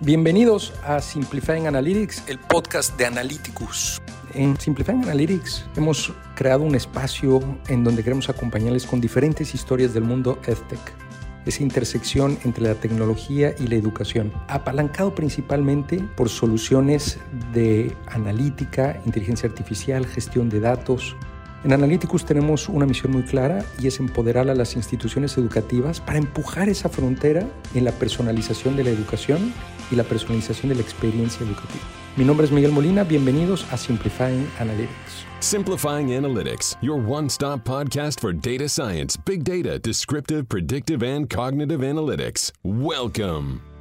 Bienvenidos a Simplifying Analytics, el podcast de Analyticus. En Simplifying Analytics hemos creado un espacio en donde queremos acompañarles con diferentes historias del mundo EdTech, esa intersección entre la tecnología y la educación, apalancado principalmente por soluciones de analítica, inteligencia artificial, gestión de datos, en Analyticus tenemos una misión muy clara y es empoderar a las instituciones educativas para empujar esa frontera en la personalización de la educación y la personalización de la experiencia educativa. Mi nombre es Miguel Molina, bienvenidos a Simplifying Analytics. Simplifying Analytics, your one stop podcast for data science, big data, descriptive, predictive, and cognitive analytics. Welcome.